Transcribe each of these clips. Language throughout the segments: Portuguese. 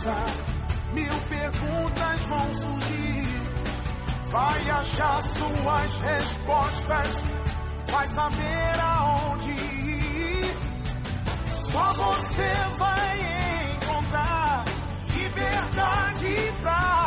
Começa, mil perguntas vão surgir. Vai achar suas respostas, vai saber aonde ir. Só você vai encontrar liberdade pra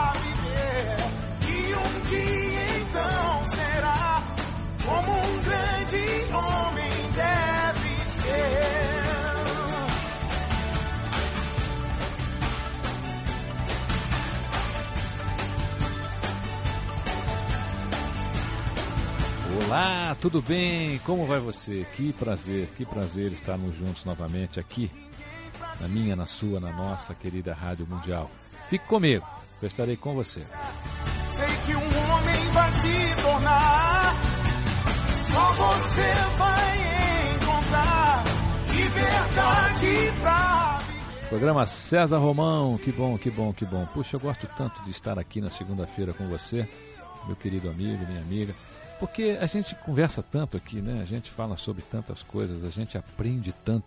Olá, tudo bem? Como vai você? Que prazer, que prazer estarmos juntos novamente aqui, na minha, na sua, na nossa querida Rádio Mundial. Fique comigo, eu estarei com você. Sei que um homem vai se tornar. Só você vai encontrar liberdade pra. Programa César Romão, que bom, que bom, que bom. Puxa, eu gosto tanto de estar aqui na segunda-feira com você, meu querido amigo, minha amiga, porque a gente conversa tanto aqui, né? A gente fala sobre tantas coisas, a gente aprende tanto.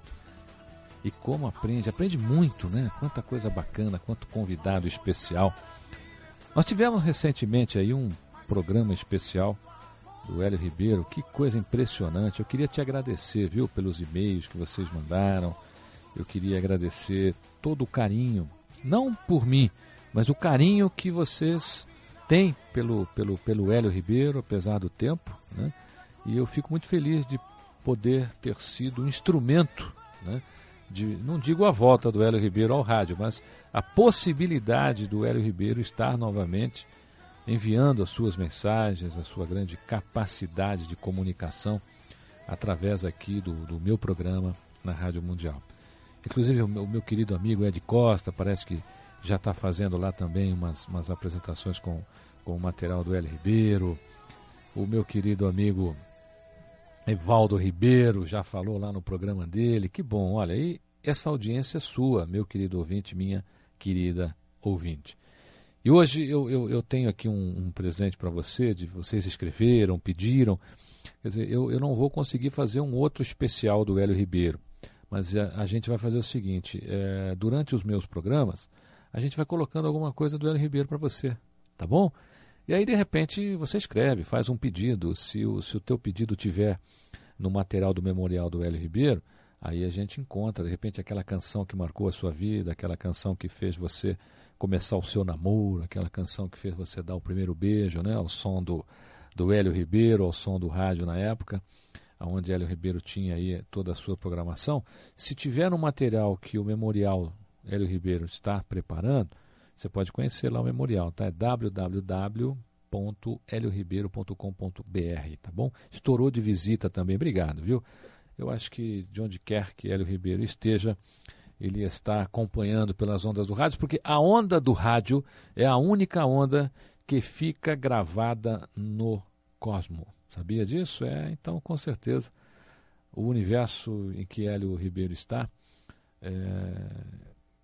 E como aprende? Aprende muito, né? Quanta coisa bacana, quanto convidado especial. Nós tivemos recentemente aí um programa especial do Hélio Ribeiro. Que coisa impressionante. Eu queria te agradecer, viu, pelos e-mails que vocês mandaram. Eu queria agradecer todo o carinho, não por mim, mas o carinho que vocês têm pelo, pelo, pelo Hélio Ribeiro, apesar do tempo. Né? E eu fico muito feliz de poder ter sido um instrumento, né? de, não digo a volta do Hélio Ribeiro ao rádio, mas a possibilidade do Hélio Ribeiro estar novamente enviando as suas mensagens, a sua grande capacidade de comunicação através aqui do, do meu programa na Rádio Mundial. Inclusive o meu, o meu querido amigo Ed Costa parece que já está fazendo lá também umas, umas apresentações com, com o material do Hélio Ribeiro. O meu querido amigo Evaldo Ribeiro já falou lá no programa dele. Que bom, olha, aí essa audiência é sua, meu querido ouvinte, minha querida ouvinte. E hoje eu, eu, eu tenho aqui um, um presente para você, de vocês escreveram, pediram. Quer dizer, eu, eu não vou conseguir fazer um outro especial do Hélio Ribeiro, mas a, a gente vai fazer o seguinte: é, durante os meus programas, a gente vai colocando alguma coisa do Hélio Ribeiro para você, tá bom? E aí, de repente, você escreve, faz um pedido. Se o, se o teu pedido tiver no material do memorial do Hélio Ribeiro, aí a gente encontra, de repente, aquela canção que marcou a sua vida, aquela canção que fez você começar o seu namoro, aquela canção que fez você dar o primeiro beijo, né? Ao som do, do Hélio Ribeiro, ao som do rádio na época, onde Hélio Ribeiro tinha aí toda a sua programação. Se tiver um material que o memorial Hélio Ribeiro está preparando, você pode conhecer lá o memorial, tá? É www.helioribeiro.com.br, tá bom? Estourou de visita também, obrigado, viu? Eu acho que de onde quer que Hélio Ribeiro esteja, ele está acompanhando pelas ondas do rádio, porque a onda do rádio é a única onda que fica gravada no cosmo. Sabia disso? É, então, com certeza, o universo em que Hélio Ribeiro está, é,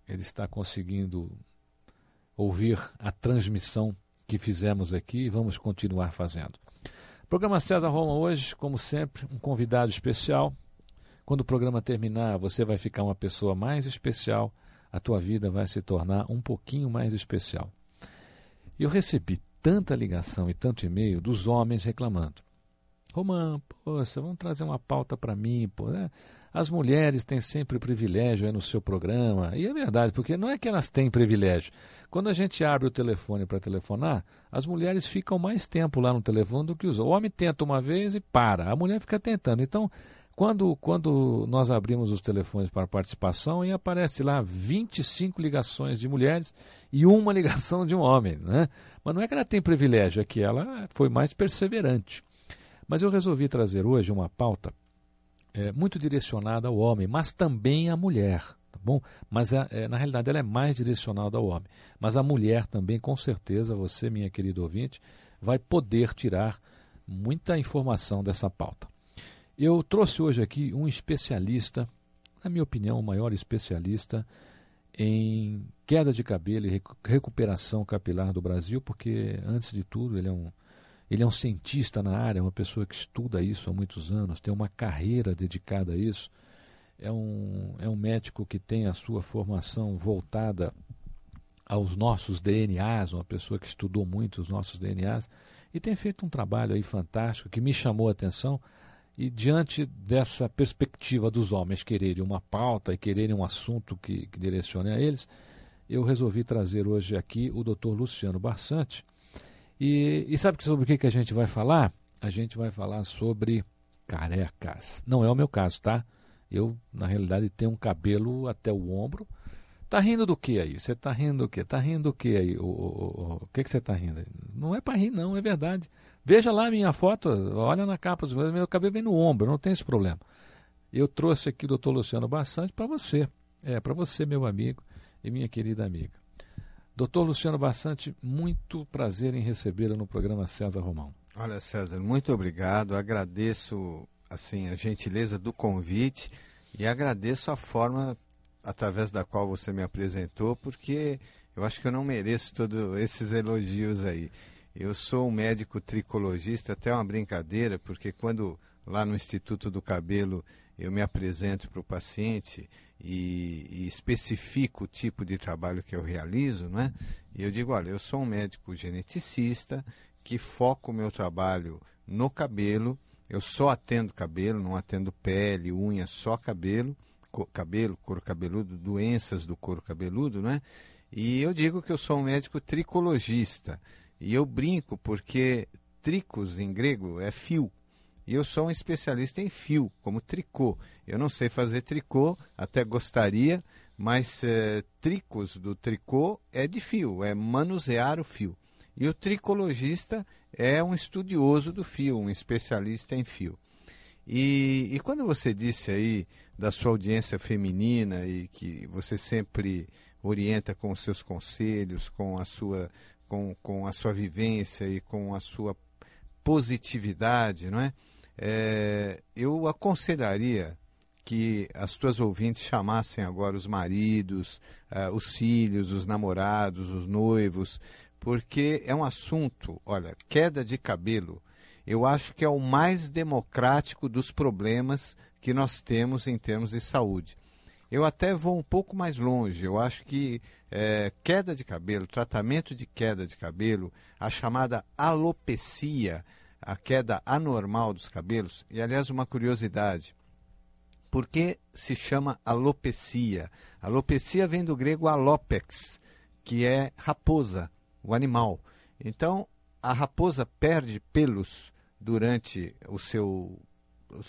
ele está conseguindo ouvir a transmissão que fizemos aqui e vamos continuar fazendo. Programa César Roma hoje, como sempre, um convidado especial. Quando o programa terminar, você vai ficar uma pessoa mais especial, a tua vida vai se tornar um pouquinho mais especial. Eu recebi tanta ligação e tanto e-mail dos homens reclamando. Romã, poxa, vamos trazer uma pauta para mim, pô, né? As mulheres têm sempre privilégio no seu programa. E é verdade, porque não é que elas têm privilégio. Quando a gente abre o telefone para telefonar, as mulheres ficam mais tempo lá no telefone do que os homens. O homem tenta uma vez e para. A mulher fica tentando. Então, Quando, quando nós abrimos os telefones para participação e aparece lá 25 ligações de mulheres e uma ligação de um homem, né? Mas não é que ela tem privilégio, é que ela foi mais perseverante. Mas eu resolvi trazer hoje uma pauta é, muito direcionada ao homem, mas também à mulher, tá bom? Mas é, na realidade ela é mais direcionada ao homem. Mas a mulher também, com certeza, você, minha querida ouvinte, vai poder tirar muita informação dessa pauta. Eu trouxe hoje aqui um especialista, na minha opinião, o maior especialista em queda de cabelo e recuperação capilar do Brasil, porque, antes de tudo, ele é um, ele é um cientista na área, uma pessoa que estuda isso há muitos anos, tem uma carreira dedicada a isso. É um, é um médico que tem a sua formação voltada aos nossos DNAs, uma pessoa que estudou muito os nossos DNAs e tem feito um trabalho aí fantástico que me chamou a atenção e diante dessa perspectiva dos homens quererem uma pauta e quererem um assunto que, que direcione a eles, eu resolvi trazer hoje aqui o Dr. Luciano Barsante. E, e sabe sobre o que, que a gente vai falar? A gente vai falar sobre carecas. Não é o meu caso, tá? Eu, na realidade, tenho um cabelo até o ombro. Tá rindo do que aí? Você tá rindo do que? Tá rindo do que aí? O, o, o, que, que você tá rindo? Não é para rir, não, é verdade. Veja lá a minha foto, olha na capa, meu cabelo vem no ombro, não tem esse problema. Eu trouxe aqui o doutor Luciano Bastante para você, é, para você, meu amigo e minha querida amiga. Doutor Luciano Bastante, muito prazer em recebê-lo no programa César Romão. Olha, César, muito obrigado. Agradeço assim a gentileza do convite e agradeço a forma através da qual você me apresentou, porque eu acho que eu não mereço todos esses elogios aí. Eu sou um médico tricologista, até uma brincadeira, porque quando lá no Instituto do Cabelo eu me apresento para o paciente e, e, especifico o tipo de trabalho que eu realizo, não é? E eu digo, olha, eu sou um médico geneticista que foco o meu trabalho no cabelo. Eu só atendo cabelo, não atendo pele, unha, só cabelo, co cabelo, couro cabeludo, doenças do couro cabeludo, não é? E eu digo que eu sou um médico tricologista. E eu brinco porque tricos em grego é fio. E eu sou um especialista em fio, como tricô. Eu não sei fazer tricô, até gostaria, mas é, tricos do tricô é de fio, é manusear o fio. E o tricologista é um estudioso do fio, um especialista em fio. E, e quando você disse aí da sua audiência feminina e que você sempre orienta com os seus conselhos, com a sua com, com a sua vivência e com a sua positividade, não é? É eu aconselharia que as tuas ouvintes chamassem agora os maridos, uh, os filhos, os namorados, os noivos, porque é um assunto, olha, queda de cabelo, eu acho que é o mais democrático dos problemas que nós temos em termos de saúde. Eu até vou um pouco mais longe. Eu acho que é, queda de cabelo, tratamento de queda de cabelo, a chamada alopecia, a queda anormal dos cabelos, e aliás, uma curiosidade. Por que se chama alopecia? Alopecia vem do grego alopex, que é raposa, o animal. Então, a raposa perde pelos durante o seu,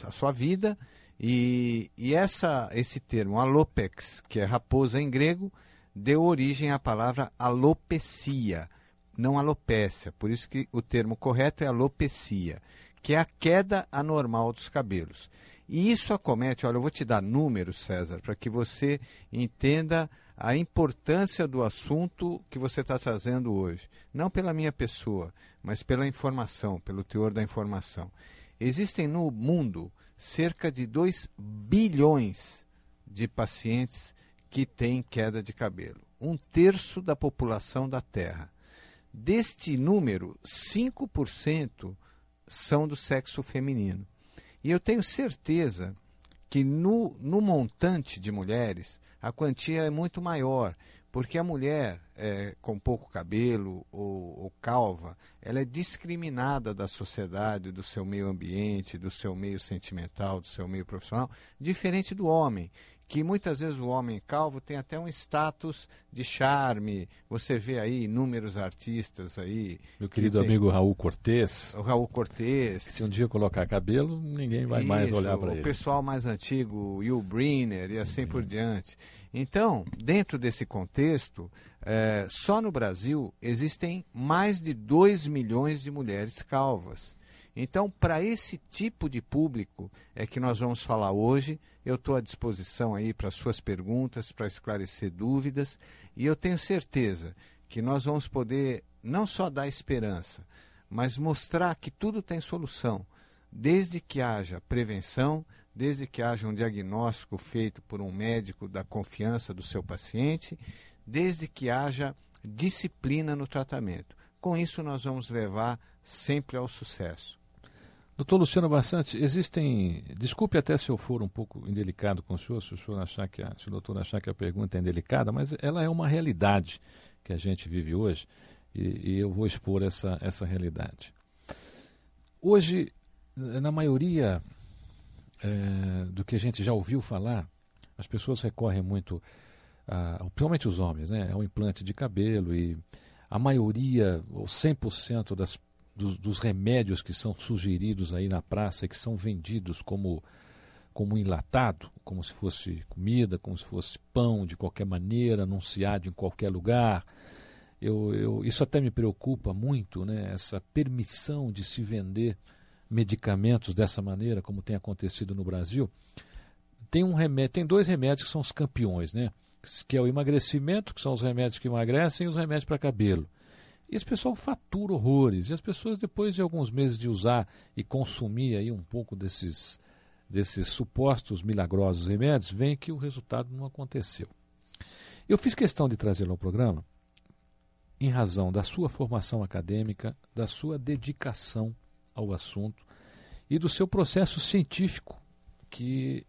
a sua vida e, e essa, esse termo, alopex, que é raposa em grego, deu origem à palavra alopecia, não alopécia. Por isso que o termo correto é alopecia, que é a queda anormal dos cabelos. E isso acomete, olha, eu vou te dar números, César, para que você entenda a importância do assunto que você está trazendo hoje. Não pela minha pessoa, mas pela informação, pelo teor da informação. Existem no mundo cerca de 2 bilhões de pacientes que têm queda de cabelo. Um terço da população da Terra. Deste número, 5% são do sexo feminino. E eu tenho certeza que no, no montante de mulheres, a quantia é muito maior. Porque a mulher é, com pouco cabelo ou, ou, calva, ela é discriminada da sociedade, do seu meio ambiente, do seu meio sentimental, do seu meio profissional, diferente do homem, que muitas vezes o homem calvo tem até um status de charme. Você vê aí inúmeros artistas aí. Meu querido tem... amigo Raul Cortez. O Raul Cortez. Se um dia colocar cabelo, ninguém vai Isso, mais olhar para ele. O pessoal mais antigo, Will Brynner e assim por diante. Então, dentro desse contexto, é, só no Brasil existem mais de 2 milhões de mulheres calvas. Então, para esse tipo de público é que nós vamos falar hoje. Eu estou à disposição aí para suas perguntas, para esclarecer dúvidas, e eu tenho certeza que nós vamos poder não só dar esperança, mas mostrar que tudo tem solução, desde que haja prevenção, desde que haja um diagnóstico feito por um médico da confiança do seu paciente, desde que haja disciplina no tratamento. Com isso, nós vamos levar sempre ao sucesso. Doutor Luciano Bastante, existem. Desculpe até se eu for um pouco indelicado com o senhor, se o senhor achar que a, se o doutor achar que a pergunta é indelicada, mas ela é uma realidade que a gente vive hoje e, e eu vou expor essa, essa realidade. Hoje, na maioria é, do que a gente já ouviu falar, as pessoas recorrem muito, a, principalmente os homens, né, ao implante de cabelo e a maioria, ou 100% das dos, dos, remédios que são sugeridos aí na praça que são vendidos como, como enlatado, como se fosse comida, como se fosse pão de qualquer maneira, anunciado em qualquer lugar. Eu, eu, isso até me preocupa muito, né? essa permissão de se vender medicamentos dessa maneira, como tem acontecido no Brasil. Tem, um remédio, tem dois remédios que são os campeões, né? que é o emagrecimento, que são os remédios que emagrecem, e os remédios para cabelo. E esse pessoal fatura horrores. E as pessoas, depois de alguns meses de usar e consumir aí um pouco desses, desses supostos milagrosos remédios, vem que o resultado não aconteceu. Eu fiz questão de trazê-lo ao programa em razão da sua formação acadêmica, da sua dedicação ao assunto e do seu processo científico que,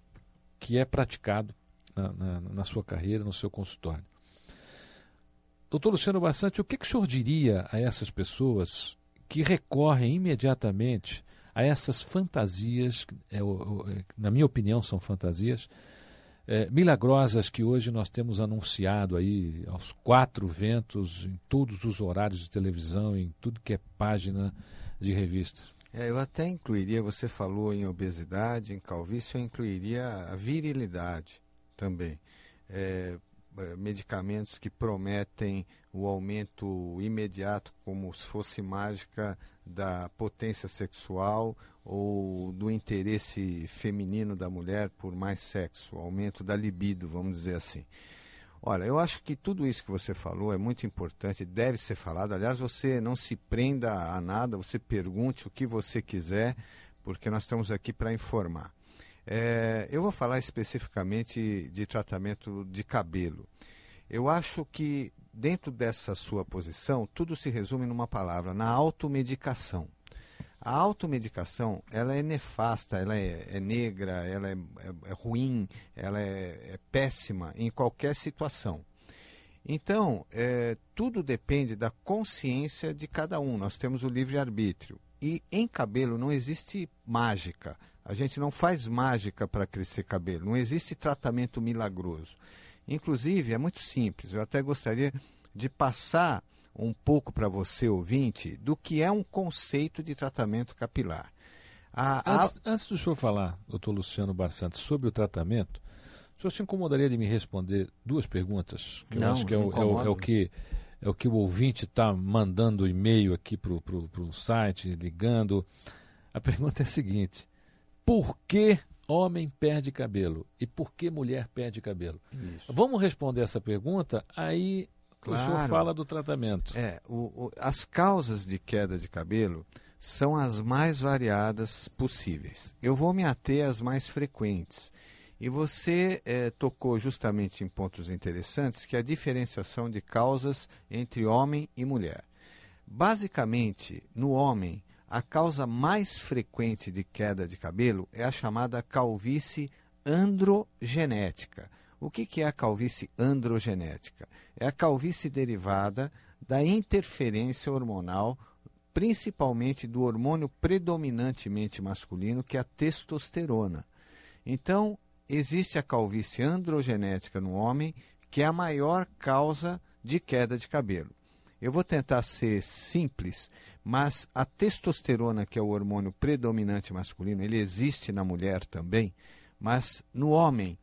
que é praticado na, na, na sua carreira, no seu consultório. Doutor Luciano Bastante, o que, que o senhor diria a essas pessoas que recorrem imediatamente a essas fantasias, é, é, na minha opinião são fantasias, é, milagrosas que hoje nós temos anunciado aí aos quatro ventos, em todos os horários de televisão, em tudo que é página de revistas. É, eu até incluiria, você falou em obesidade, em calvície, eu incluiria a virilidade também. É, medicamentos que prometem o aumento imediato, como se fosse mágica, da potência sexual ou do interesse feminino da mulher por mais sexo, aumento da libido, vamos dizer assim. Olha, eu acho que tudo isso que você falou é muito importante, deve ser falado. Aliás, você não se prenda a nada, você pergunte o que você quiser, porque nós estamos aqui para informar. É, eu vou falar especificamente de tratamento de cabelo. Eu acho que dentro dessa sua posição, tudo se resume numa palavra, na automedicação. A automedicação, ela é nefasta, ela é, é negra, ela é, é, é ruim, ela é, é, péssima em qualquer situação. Então, é, tudo depende da consciência de cada um. Nós temos o livre-arbítrio. E em cabelo não existe mágica. A gente não faz mágica para crescer cabelo, não existe tratamento milagroso. Inclusive, é muito simples, eu até gostaria de passar um pouco para você, ouvinte, do que é um conceito de tratamento capilar. A, antes, a... antes do senhor falar, doutor Luciano Barsantes, sobre o tratamento, o senhor se incomodaria de me responder duas perguntas? Que não, eu acho que é o, é o, é o que é o que o ouvinte está mandando e-mail aqui para o site, ligando. A pergunta é a seguinte: por que homem perde cabelo e por que mulher perde cabelo? Isso. Vamos responder essa pergunta, aí claro. o senhor fala do tratamento. É, o, o, as causas de queda de cabelo são as mais variadas possíveis. Eu vou me ater às mais frequentes. E você é, tocou justamente em pontos interessantes, que é a diferenciação de causas entre homem e mulher. Basicamente, no homem, a causa mais frequente de queda de cabelo é a chamada calvície androgenética. O que, que é a calvície androgenética? É a calvície derivada da interferência hormonal, principalmente do hormônio predominantemente masculino, que é a testosterona. Então, existe a calvície androgenética no homem, que é a maior causa de queda de cabelo. Eu vou tentar ser simples, mas a testosterona, que é o hormônio predominante masculino, ele existe na mulher também, mas no homem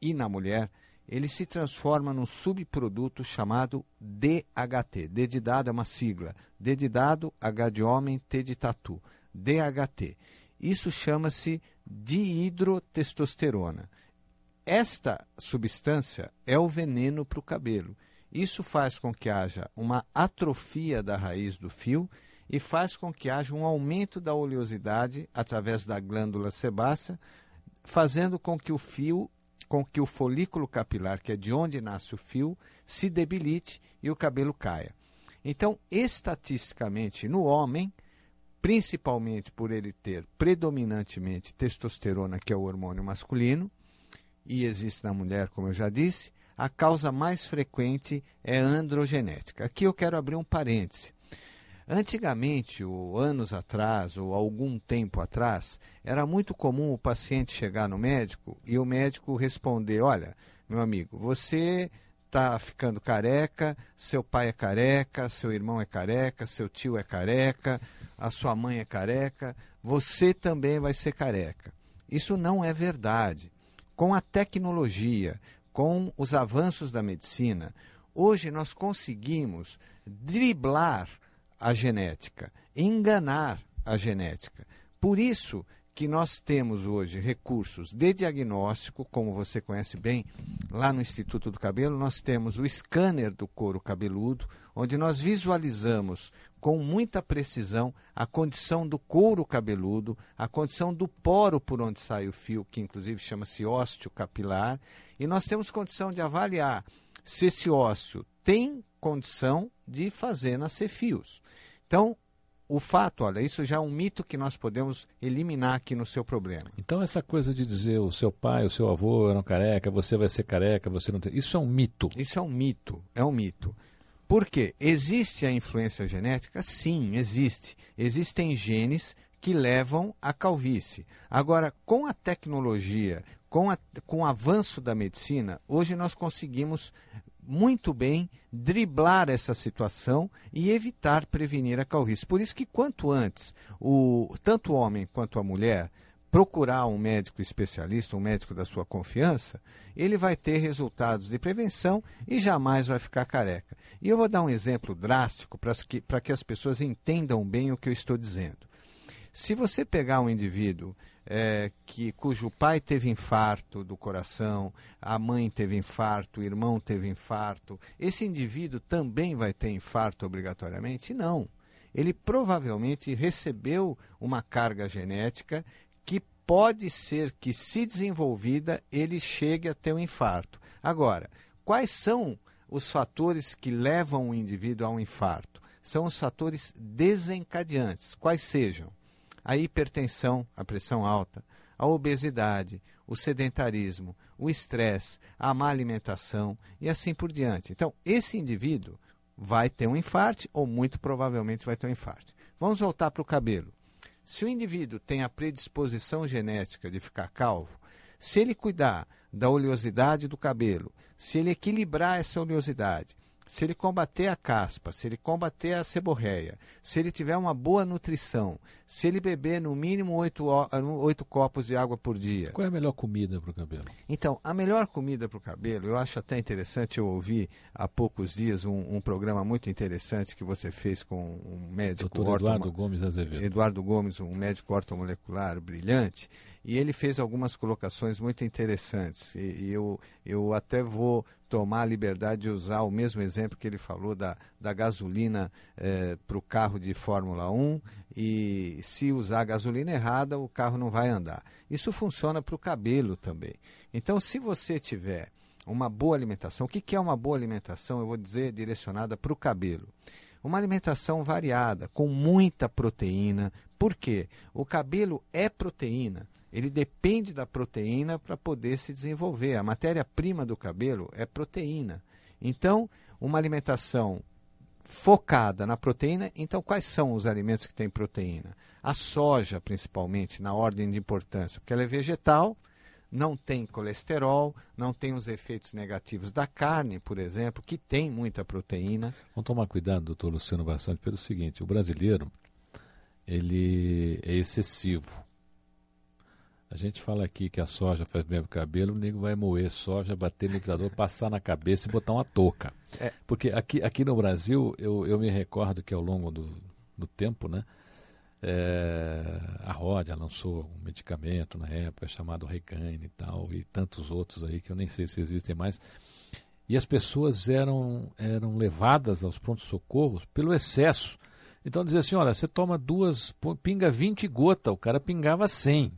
e na mulher, ele se transforma num subproduto chamado DHT. D de dado é uma sigla. D de dado, H de homem, T de tatu. DHT. Isso chama-se dihidrotestosterona. Esta substância é o veneno para o cabelo. Isso faz com que haja uma atrofia da raiz do fio e faz com que haja um aumento da oleosidade através da glândula sebácea, fazendo com que o fio, com que o folículo capilar, que é de onde nasce o fio, se debilite e o cabelo caia. Então, estatisticamente, no homem, principalmente por ele ter predominantemente testosterona, que é o hormônio masculino, e existe na mulher, como eu já disse, a causa mais frequente é androgenética. Aqui eu quero abrir um parêntese. Antigamente, ou anos atrás, ou algum tempo atrás, era muito comum o paciente chegar no médico e o médico responder: Olha, meu amigo, você está ficando careca, seu pai é careca, seu irmão é careca, seu tio é careca, a sua mãe é careca, você também vai ser careca. Isso não é verdade. Com a tecnologia, com os avanços da medicina, hoje nós conseguimos driblar a genética, enganar a genética. Por isso que nós temos hoje recursos de diagnóstico, como você conhece bem, lá no Instituto do Cabelo, nós temos o scanner do couro cabeludo, onde nós visualizamos com muita precisão a condição do couro cabeludo, a condição do poro por onde sai o fio, que inclusive chama-se ósseo capilar, e nós temos condição de avaliar se esse ósseo tem condição de fazer nascer fios. Então, o fato, olha, isso já é um mito que nós podemos eliminar aqui no seu problema. Então essa coisa de dizer o seu pai, o seu avô eram careca, você vai ser careca, você não tem. Isso é um mito. Isso é um mito, é um mito. Por quê? Existe a influência genética? Sim, existe. Existem genes que levam à calvície. Agora, com a tecnologia, com, a, com o avanço da medicina, hoje nós conseguimos muito bem driblar essa situação e evitar prevenir a calvície. Por isso que quanto antes, o, tanto o homem quanto a mulher procurar um médico especialista, um médico da sua confiança, ele vai ter resultados de prevenção e jamais vai ficar careca. E eu vou dar um exemplo drástico para que, que as pessoas entendam bem o que eu estou dizendo. Se você pegar um indivíduo é, que, cujo pai teve infarto do coração, a mãe teve infarto, o irmão teve infarto, esse indivíduo também vai ter infarto obrigatoriamente? Não. Ele provavelmente recebeu uma carga genética que pode ser que, se desenvolvida, ele chegue a ter um infarto. Agora, quais são os fatores que levam o indivíduo a um infarto? São os fatores desencadeantes, quais sejam a hipertensão, a pressão alta, a obesidade, o sedentarismo, o estresse, a má alimentação e assim por diante. Então, esse indivíduo vai ter um infarte ou muito provavelmente vai ter um infarte. Vamos voltar para o cabelo. Se o indivíduo tem a predisposição genética de ficar calvo, se ele cuidar da oleosidade do cabelo, se ele equilibrar essa oleosidade, se ele combater a caspa, se ele combater a seborreia, se ele tiver uma boa nutrição, se ele beber no mínimo oito, oito copos de água por dia. Qual é a melhor comida para o cabelo? Então, a melhor comida para o cabelo, eu acho até interessante, eu ouvi há poucos dias um, um programa muito interessante que você fez com um médico... Doutor Eduardo Gomes Azevedo. Eduardo Gomes, um médico ortomolecular brilhante, e ele fez algumas colocações muito interessantes. E, e eu, eu até vou tomar a liberdade de usar o mesmo exemplo que ele falou da, da gasolina eh, para o carro de Fórmula 1 e se usar a gasolina errada, o carro não vai andar. Isso funciona para o cabelo também. Então, se você tiver uma boa alimentação, o que, que é uma boa alimentação? Eu vou dizer direcionada para o cabelo. Uma alimentação variada, com muita proteína. Por quê? O cabelo é proteína ele depende da proteína para poder se desenvolver. A matéria-prima do cabelo é proteína. Então, uma alimentação focada na proteína, então quais são os alimentos que têm proteína? A soja, principalmente, na ordem de importância, porque ela é vegetal, não tem colesterol, não tem os efeitos negativos da carne, por exemplo, que tem muita proteína. Vamos tomar cuidado, doutor Luciano Bastante, pelo seguinte, o brasileiro, ele é excessivo. A gente fala aqui que a soja faz bem pro cabelo, o nego vai moer soja, bater no liquidificador, passar na cabeça e botar uma touca. É. Porque aqui, aqui no Brasil, eu, eu me recordo que ao longo do, do tempo, né, é, a Rodia lançou um medicamento na época chamado Regaine e tal, e tantos outros aí que eu nem sei se existem mais. E as pessoas eram, eram levadas aos prontos-socorros pelo excesso. Então dizia assim, olha, você toma duas, pinga 20 gotas, o cara pingava 100.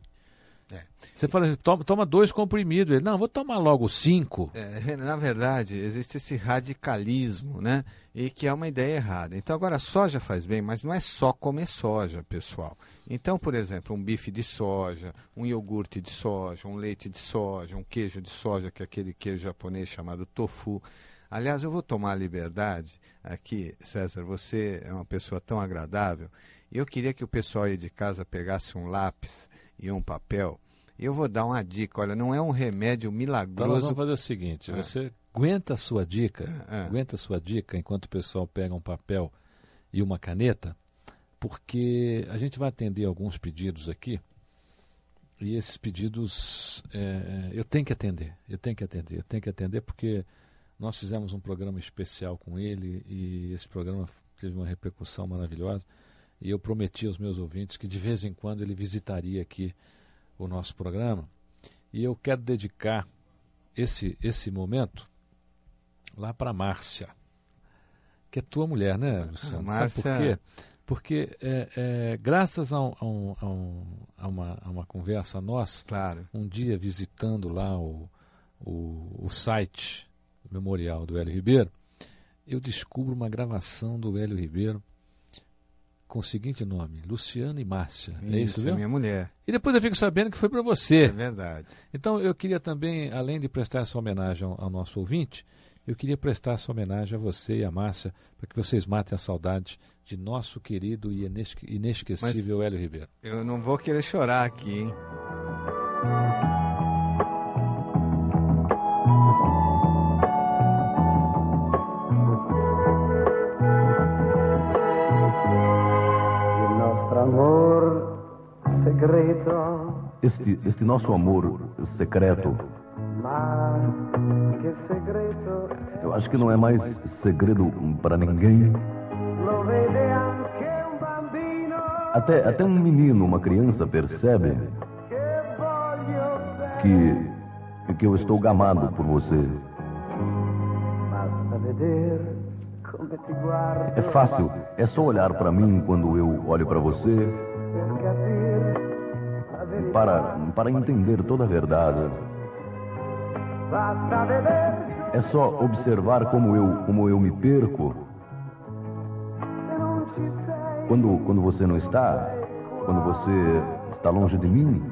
É. Você fala assim, toma, toma dois comprimidos. Ele, não, vou tomar logo cinco. É, na verdade, existe esse radicalismo, né? E que é uma ideia errada. Então, agora, soja faz bem, mas não é só comer soja, pessoal. Então, por exemplo, um bife de soja, um iogurte de soja, um leite de soja, um queijo de soja, que é aquele queijo japonês chamado tofu. Aliás, eu vou tomar a liberdade aqui, César, você é uma pessoa tão agradável. Eu queria que o pessoal aí de casa pegasse um lápis e um papel. Eu vou dar uma dica, olha, não é um remédio Então nós milagroso. vamos fazer o seguinte, É. você aguenta a sua dica, É. aguenta a sua dica enquanto o pessoal pega um papel e uma caneta, porque a gente vai atender alguns pedidos aqui e esses pedidos é, eu tenho que atender, eu tenho que atender, eu tenho que atender porque nós fizemos um programa especial com ele e esse programa teve uma repercussão maravilhosa e eu prometi aos meus ouvintes que de vez em quando ele visitaria aqui o nosso programa e eu quero dedicar esse, esse momento lá para Márcia, que é tua mulher, né, Luciano? Márcia- Sabe por quê? Porque é, é, graças a, um- a um- a um- a uma, a uma conversa nossa, Claro. um dia visitando lá o, o, o site memorial do Hélio Ribeiro, eu descubro uma gravação do Hélio Ribeiro com o seguinte nome, Luciano e Márcia. é isso, é viu? minha mulher. E depois eu fico sabendo que foi para É você. verdade. Então eu queria também, além de prestar essa homenagem ao, ao nosso ouvinte, eu queria prestar essa homenagem a você e a Márcia, para que vocês matem a saudade de nosso querido e inesque- inesquecível Hélio Ribeiro. Eu não vou querer chorar aqui, hein? Este, este nosso amor secreto, eu acho que não é mais segredo para ninguém. Até, até um menino, uma criança percebe que, que eu estou gamado por você. É fácil, é só olhar para mim quando eu olho para você para, para entender toda a verdade. É só observar como eu, como eu me perco quando, quando você não está, quando você está longe de mim.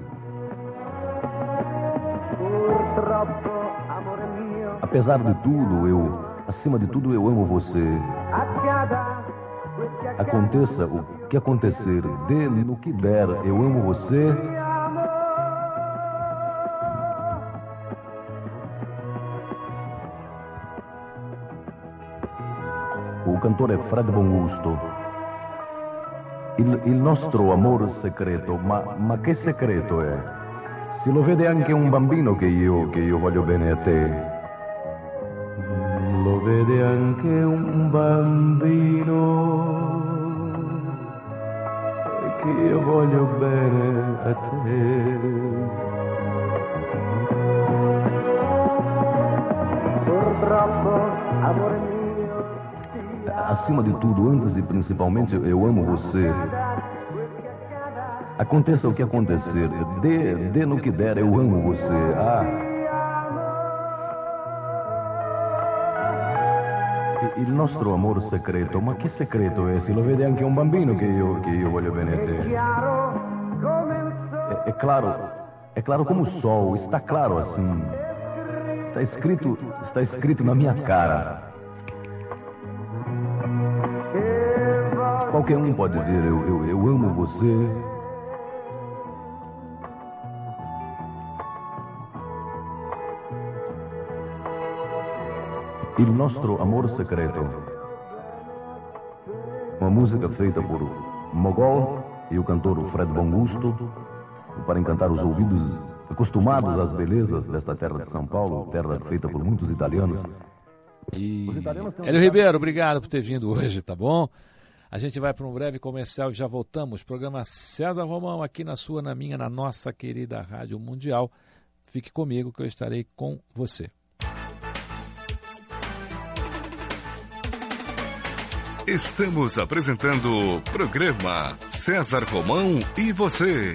Apesar de tudo, eu, acima de tudo, eu amo você. Aconteça o que acontecer, dê no que der, eu amo você. Ti amo. O cantor è Fred Bongusto. Il, il nostro amor segreto, ma, ma che segreto è? Se lo vede anche un bambino che io, che io voglio bene a te. Lo vede anche un bambino che io voglio bene a te. Purtroppo, amore Acima de tudo, antes e principalmente, eu amo você. Aconteça o que acontecer, dê, dê no que der, eu amo você. Ah. Il nostro amor segreto, ma che segreto è? Se lo vede anche un bambino che io, che io voglio bene a te. É, é claro, é claro como o sol, está claro assim. Está escrito, está escrito na minha cara. Qualquer um pode dizer: eu, eu, eu amo você, Il nostro amor secreto. Uma música feita por Mogol e o cantor Fred Bongusto para encantar os ouvidos acostumados às belezas desta terra de São Paulo, terra feita por muitos italianos. E... Hélio Ribeiro, obrigado por ter vindo hoje, tá bom? A gente vai para um breve comercial e já voltamos. Programa César Romão aqui na sua, na minha, na nossa querida Rádio Mundial. Fique comigo que eu estarei com você. Estamos apresentando o programa César Romão e você.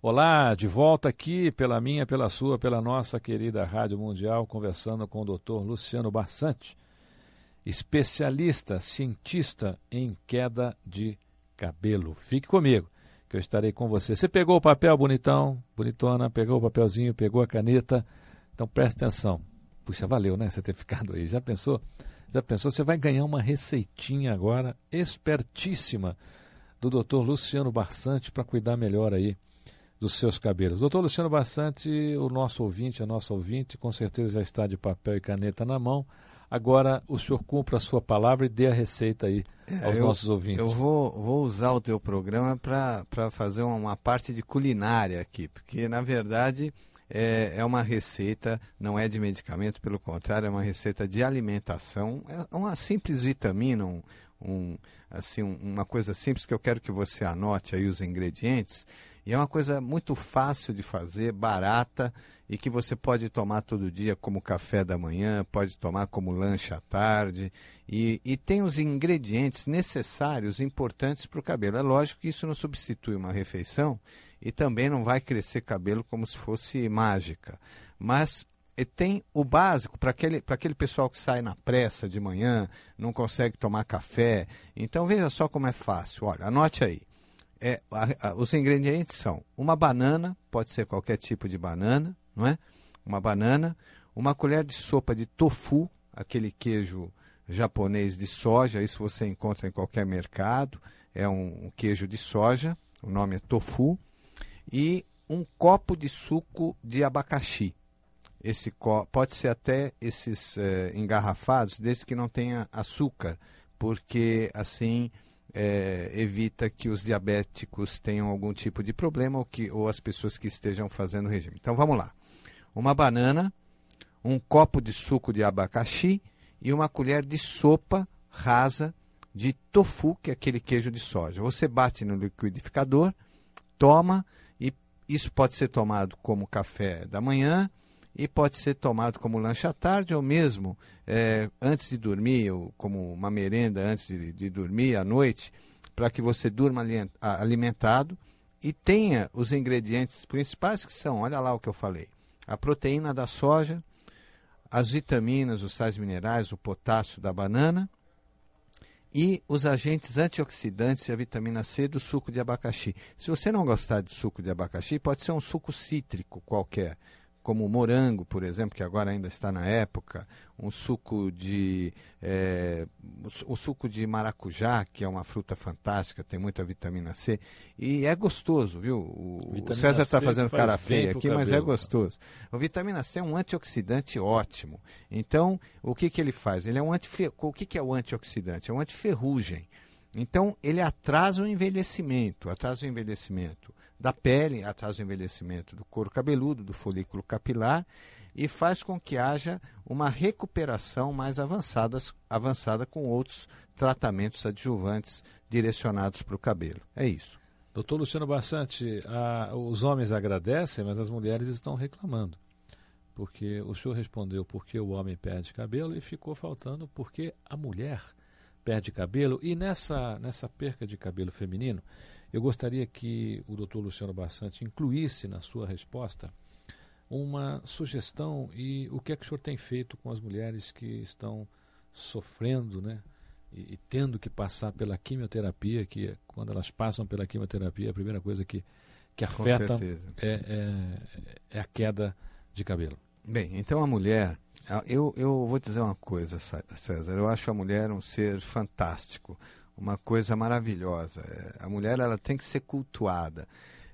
Olá, de volta aqui pela minha, pela sua, pela nossa querida Rádio Mundial, conversando com o Dr. Luciano Bassante, especialista, cientista em queda de cabelo. Fique comigo, que eu estarei com você. Você pegou o papel bonitão, bonitona, pegou o papelzinho, pegou a caneta, então preste atenção. Puxa, valeu, né, você ter ficado aí. Já pensou? Já pensou? Você vai ganhar uma receitinha agora espertíssima do Dr. Luciano Barsante para cuidar melhor aí dos seus cabelos. Doutor Luciano Barsante, o nosso ouvinte, a nossa ouvinte, com certeza já está de papel e caneta na mão. Agora o senhor cumpra a sua palavra e dê a receita aí aos É, eu, nossos ouvintes. Eu vou, vou usar o teu programa para fazer uma, uma parte de culinária aqui, porque na verdade é, é uma receita, não é de medicamento, pelo contrário, é uma receita de alimentação, é uma simples vitamina, um, um, assim, um- uma coisa simples que eu quero que você anote aí os ingredientes. E é uma coisa muito fácil de fazer, barata e que você pode tomar todo dia como café da manhã, pode tomar como lanche à tarde. E, e tem os ingredientes necessários, importantes para o cabelo. É lógico que isso não substitui uma refeição e também não vai crescer cabelo como se fosse mágica. Mas e tem o básico para aquele, aquele pessoal que sai na pressa de manhã, não consegue tomar café. Então veja só como é fácil. Olha, anote aí. É, a- a- os ingredientes são uma banana, pode ser qualquer tipo de banana, não é? Uma banana, uma colher de sopa de tofu, aquele queijo japonês de soja, isso você encontra em qualquer mercado, é um, um queijo de soja, o nome é tofu, e um copo de suco de abacaxi. Esse pode ser até esses eh, engarrafados, desde que não tenha açúcar, porque assim eh, evita que os diabéticos tenham algum tipo de problema ou, que, ou as pessoas que estejam fazendo regime. Então vamos lá. Uma banana, um copo de suco de abacaxi e uma colher de sopa rasa de tofu, que é aquele queijo de soja. Você bate no liquidificador, toma e isso pode ser tomado como café da manhã e pode ser tomado como lanche à tarde ou mesmo eh, antes de dormir, ou como uma merenda antes de, de dormir à noite, para que você durma alimentado e tenha os ingredientes principais que são, olha lá o que eu falei, a proteína da soja, as vitaminas, os sais minerais, o potássio da banana e os agentes antioxidantes e a vitamina C do suco de abacaxi. Se você não gostar de suco de abacaxi, pode ser um suco cítrico qualquer, como o morango, por exemplo, que agora ainda está na época, um suco de eh, o su- o suco de maracujá, que é uma fruta fantástica, tem muita vitamina C e é gostoso, viu? O, o César está fazendo faz cara feia aqui, mas é cabelo. gostoso. O vitamina C é um antioxidante ótimo. Então, o que, que ele faz? Ele é um antife... O que, que é o antioxidante? É um antiferrugem. Então, ele atrasa o envelhecimento, atrasa o envelhecimento da pele, atrasa o envelhecimento do couro cabeludo, do folículo capilar e faz com que haja uma recuperação mais avançadas, avançada com outros tratamentos adjuvantes direcionados para o cabelo. É isso. Doutor Luciano Bassante, a- os homens agradecem, mas as mulheres estão reclamando. Porque o senhor respondeu porque o homem perde cabelo e ficou faltando porque a mulher perde cabelo. E nessa, nessa perca de cabelo feminino, eu gostaria que o doutor Luciano Bassante incluísse na sua resposta uma sugestão e o que é que o senhor tem feito com as mulheres que estão sofrendo, né? E, e tendo que passar pela quimioterapia, que é- quando elas passam pela quimioterapia, a primeira coisa que, que afeta é, é, é a queda de cabelo. Bem, então a mulher, eu, eu vou dizer uma coisa, Cé- César, eu acho a mulher um ser fantástico, uma coisa maravilhosa. É, A mulher ela tem que ser cultuada.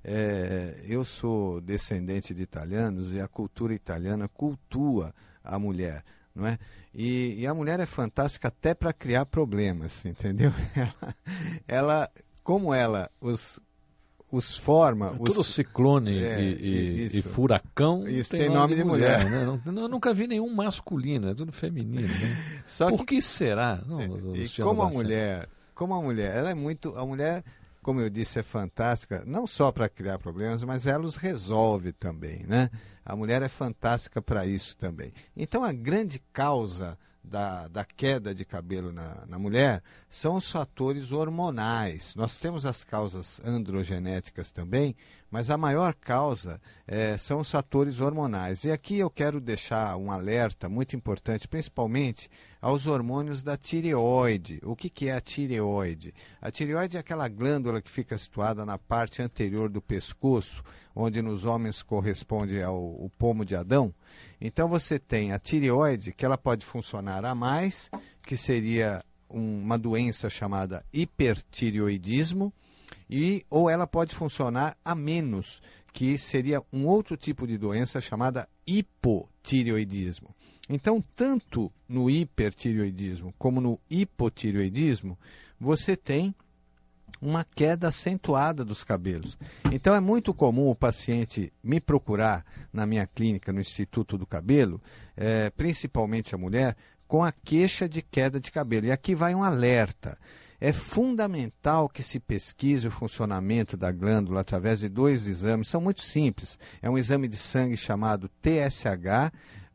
É, eu sou descendente de italianos e a cultura italiana cultua a mulher. não é? E, e a mulher é fantástica até para criar problemas, entendeu? Ela, ela, como ela os os forma. É os, ciclone É, e, e- e furacão Isso, tem nome de mulher. né? Não- eu nunca vi nenhum masculino, é tudo feminino. Né? Só Por que será? Não, E Luciano como a mulher, como a mulher, ela é muito, a mulher, como eu disse, é fantástica, não só para criar problemas, mas ela os resolve também, né? A mulher é fantástica para isso também. Então a grande causa da, da queda de cabelo na, na mulher são os fatores hormonais. Nós temos as causas androgenéticas também, mas a maior causa eh, são os fatores hormonais. E aqui eu quero deixar um alerta muito importante, principalmente aos hormônios da tireoide. O que, que é a tireoide? A tireoide é aquela glândula que fica situada na parte anterior do pescoço, onde nos homens corresponde ao pomo de Adão. Então você tem a tireoide, que ela pode funcionar a mais, que seria um- uma doença chamada hipertireoidismo, e ou ela pode funcionar a menos, que seria um outro tipo de doença chamada hipotireoidismo. Então, tanto no hipertireoidismo como no hipotireoidismo, você tem uma queda acentuada dos cabelos. Então é muito comum o paciente me procurar na minha clínica, no Instituto do Cabelo, eh, principalmente a mulher, com a queixa de queda de cabelo. E aqui vai um alerta. É fundamental que se pesquise o funcionamento da glândula através de dois exames, são muito simples. É um exame de sangue chamado TSH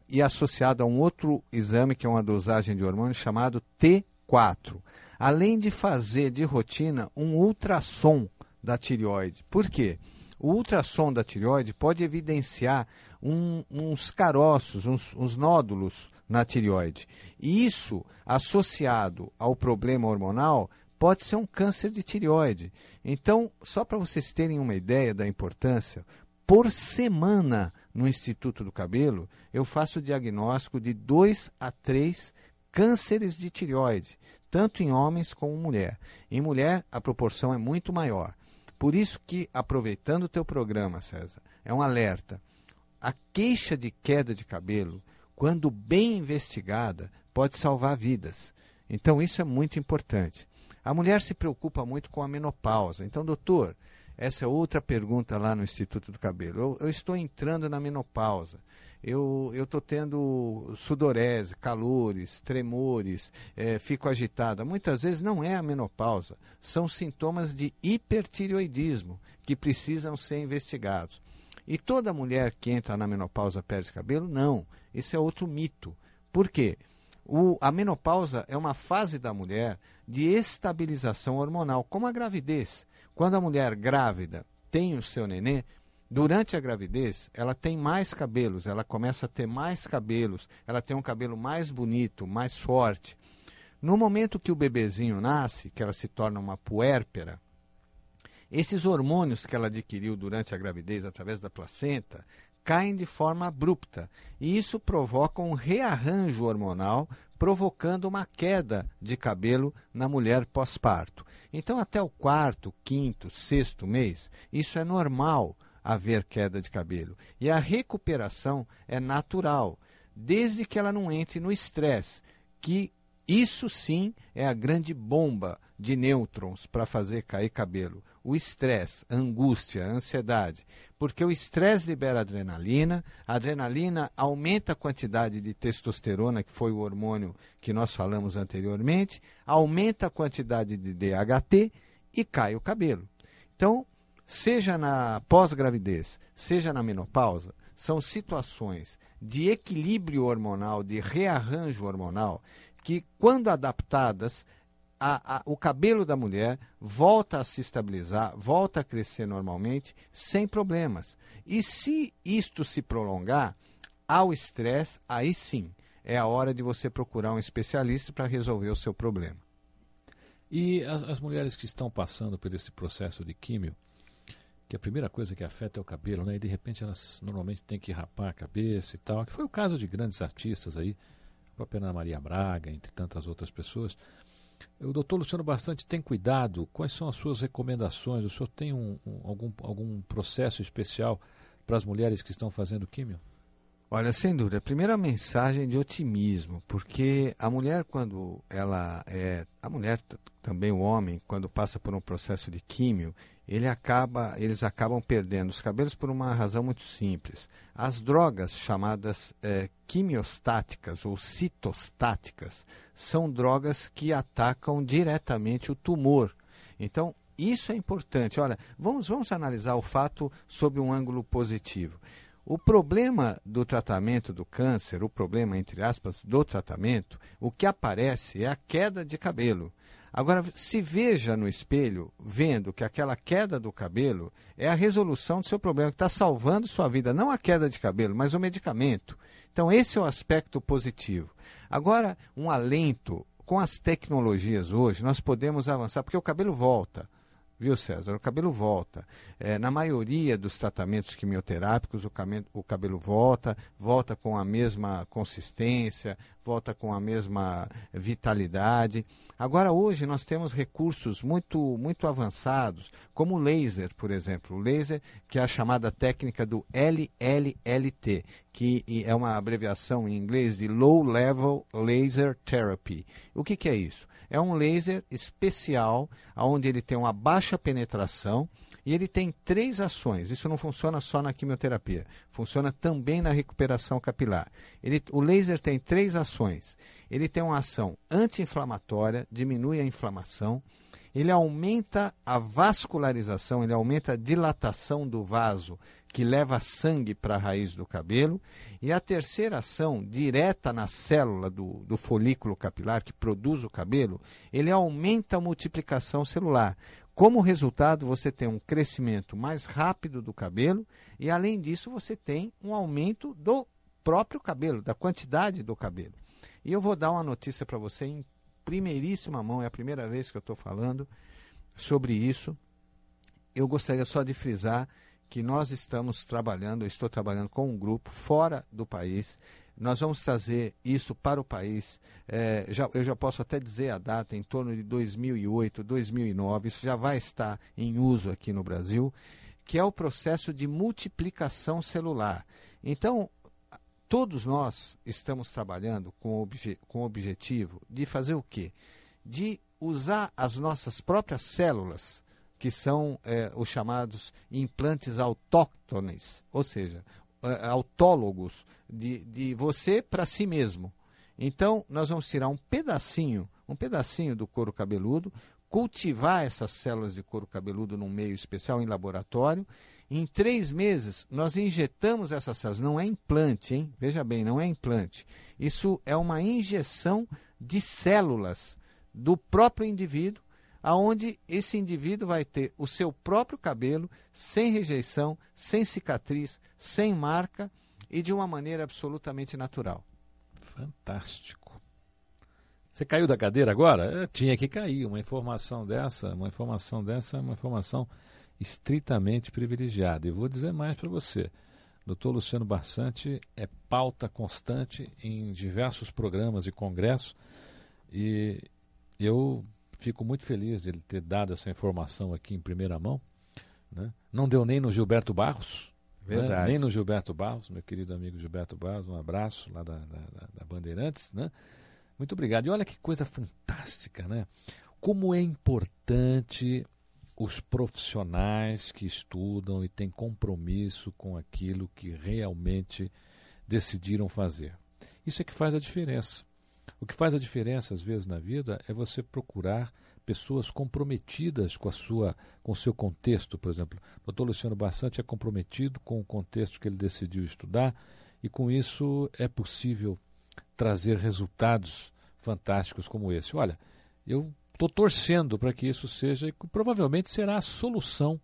e associado a um outro exame que é uma dosagem de hormônio chamado T4 além de fazer de rotina um ultrassom da tireoide. Por quê? O ultrassom da tireoide pode evidenciar um- uns caroços, uns, uns nódulos na tireoide. E isso, associado ao problema hormonal, pode ser um câncer de tireoide. Então, só para vocês terem uma ideia da importância, por semana no Instituto do Cabelo, eu faço o diagnóstico de dois a três cânceres de tireoide, tanto em homens como mulher. Em mulher, a proporção é muito maior. Por isso que, aproveitando o teu programa, César, é um alerta. A queixa de queda de cabelo, quando bem investigada, pode salvar vidas. Então, isso é muito importante. A mulher se preocupa muito com a menopausa. Então, doutor, essa é outra pergunta lá no Instituto do Cabelo. Eu, eu estou entrando na menopausa. Eu estou tendo sudorese, calores, tremores, eh, fico agitada. Muitas vezes não é a menopausa, são sintomas de hipertireoidismo que precisam ser investigados. E toda mulher que entra na menopausa perde cabelo? Não. Isso é outro mito. Por quê? O- a menopausa é uma fase da mulher de estabilização hormonal, como a gravidez. Quando a mulher grávida tem o seu nenê, durante a gravidez, ela tem mais cabelos, ela começa a ter mais cabelos, ela tem um cabelo mais bonito, mais forte. No momento que o bebezinho nasce, que ela se torna uma puérpera, esses hormônios que ela adquiriu durante a gravidez através da placenta caem de forma abrupta e isso provoca um rearranjo hormonal, provocando uma queda de cabelo na mulher pós-parto. Então, até o quarto, quinto, sexto mês, isso é normal haver queda de cabelo e a recuperação é natural, desde que ela não entre no estresse, que isso sim é a grande bomba de nêutrons para fazer cair cabelo. O estresse, angústia, ansiedade. Porque o estresse libera adrenalina, a adrenalina aumenta a quantidade de testosterona, que foi o hormônio que nós falamos anteriormente, aumenta a quantidade de DHT e cai o cabelo. Então, seja na pós-gravidez, seja na menopausa, são situações de equilíbrio hormonal, de rearranjo hormonal, que, quando adaptadas, a- a- o cabelo da mulher volta a se estabilizar, volta a crescer normalmente, sem problemas. E se isto se prolongar, ao estresse, aí sim é a hora de você procurar um especialista para resolver o seu problema. E as, as mulheres que estão passando por esse processo de químio, que a primeira coisa que afeta é o cabelo, né? E de repente elas normalmente têm que rapar a cabeça e tal, que foi o caso de grandes artistas aí, a Ana Maria Braga, entre tantas outras pessoas. O doutor Luciano Bastante tem cuidado? Quais são as suas recomendações? O senhor tem um, um- algum, algum processo especial para as mulheres que estão fazendo químio? Olha, sem dúvida. Primeiro a mensagem de otimismo, porque a mulher quando ela é, a mulher também o homem quando passa por um processo de químio, ele acaba, eles acabam perdendo os cabelos por uma razão muito simples. As drogas chamadas eh, quimiostáticas ou citostáticas são drogas que atacam diretamente o tumor. Então, isso é importante. Olha, vamos, vamos analisar o fato sob um ângulo positivo. O problema do tratamento do câncer, o problema, entre aspas, do tratamento, o que aparece é a queda de cabelo. Agora, se veja no espelho, vendo que aquela queda do cabelo é a resolução do seu problema, que está salvando sua vida, não a queda de cabelo, mas o medicamento. Então, esse é o aspecto positivo. Agora, um alento, com as tecnologias hoje, nós podemos avançar, porque o cabelo volta. Viu, César? O cabelo volta. É, na maioria dos tratamentos quimioterápicos, o, came- o cabelo volta, volta com a mesma consistência, volta com a mesma vitalidade. Agora, hoje, nós temos recursos muito, muito avançados, como o laser, por exemplo. O laser, que é a chamada técnica do LLLT, que é uma abreviação em inglês de Low Level Laser Therapy. O que, que é isso? É um laser especial, onde ele tem uma baixa penetração e ele tem três ações. Isso não funciona só na quimioterapia, funciona também na recuperação capilar. Ele, o laser tem três ações. Ele tem uma ação anti-inflamatória, diminui a inflamação, ele aumenta a vascularização, ele aumenta a dilatação do vaso que leva sangue para a raiz do cabelo. E a terceira ação, direta na célula do, do folículo capilar que produz o cabelo, ele aumenta a multiplicação celular. Como resultado, você tem um crescimento mais rápido do cabelo e, além disso, você tem um aumento do próprio cabelo, da quantidade do cabelo. E eu vou dar uma notícia para você em primeiríssima mão, é a primeira vez que eu estou falando sobre isso. Eu gostaria só de frisar que nós estamos trabalhando, eu estou trabalhando com um grupo fora do país. Nós vamos trazer isso para o país. É, já, eu já posso até dizer a data, em torno de 2008, 2009. Isso já vai estar em uso aqui no Brasil, que é o processo de multiplicação celular. Então, todos nós estamos trabalhando com obje, com o objetivo de fazer o quê? De usar as nossas próprias células, que são é, os chamados implantes autóctones, ou seja, é, autólogos de, de você para si mesmo. Então, nós vamos tirar um pedacinho, um pedacinho do couro cabeludo, cultivar essas células de couro cabeludo num meio especial em laboratório. Em três meses, nós injetamos essas células. Não é implante, hein? Veja bem, não é implante. Isso é uma injeção de células do próprio indivíduo, aonde esse indivíduo vai ter o seu próprio cabelo, sem rejeição, sem cicatriz, sem marca e de uma maneira absolutamente natural. Fantástico. Você caiu da cadeira agora? É, tinha que cair. Uma informação dessa, uma informação dessa uma informação estritamente privilegiada. E vou dizer mais para você. Dr. Luciano Barsante é pauta constante em diversos programas e congressos e eu fico muito feliz de ele ter dado essa informação aqui em primeira mão. Né? Não deu nem no Gilberto Barros, né? Verdade. nem no Gilberto Barros, meu querido amigo Gilberto Barros, um abraço lá da, da, da- da Bandeirantes. Né? Muito obrigado. E olha que coisa fantástica, né? Como é importante os profissionais que estudam e têm compromisso com aquilo que realmente decidiram fazer. Isso é que faz a diferença. O que faz a diferença, às vezes, na vida é você procurar pessoas comprometidas com a sua, com o seu contexto, por exemplo. O Dr. Luciano Bassante é comprometido com o contexto que ele decidiu estudar e com isso é possível trazer resultados fantásticos como esse. Olha, eu estou torcendo para que isso seja e provavelmente será a solução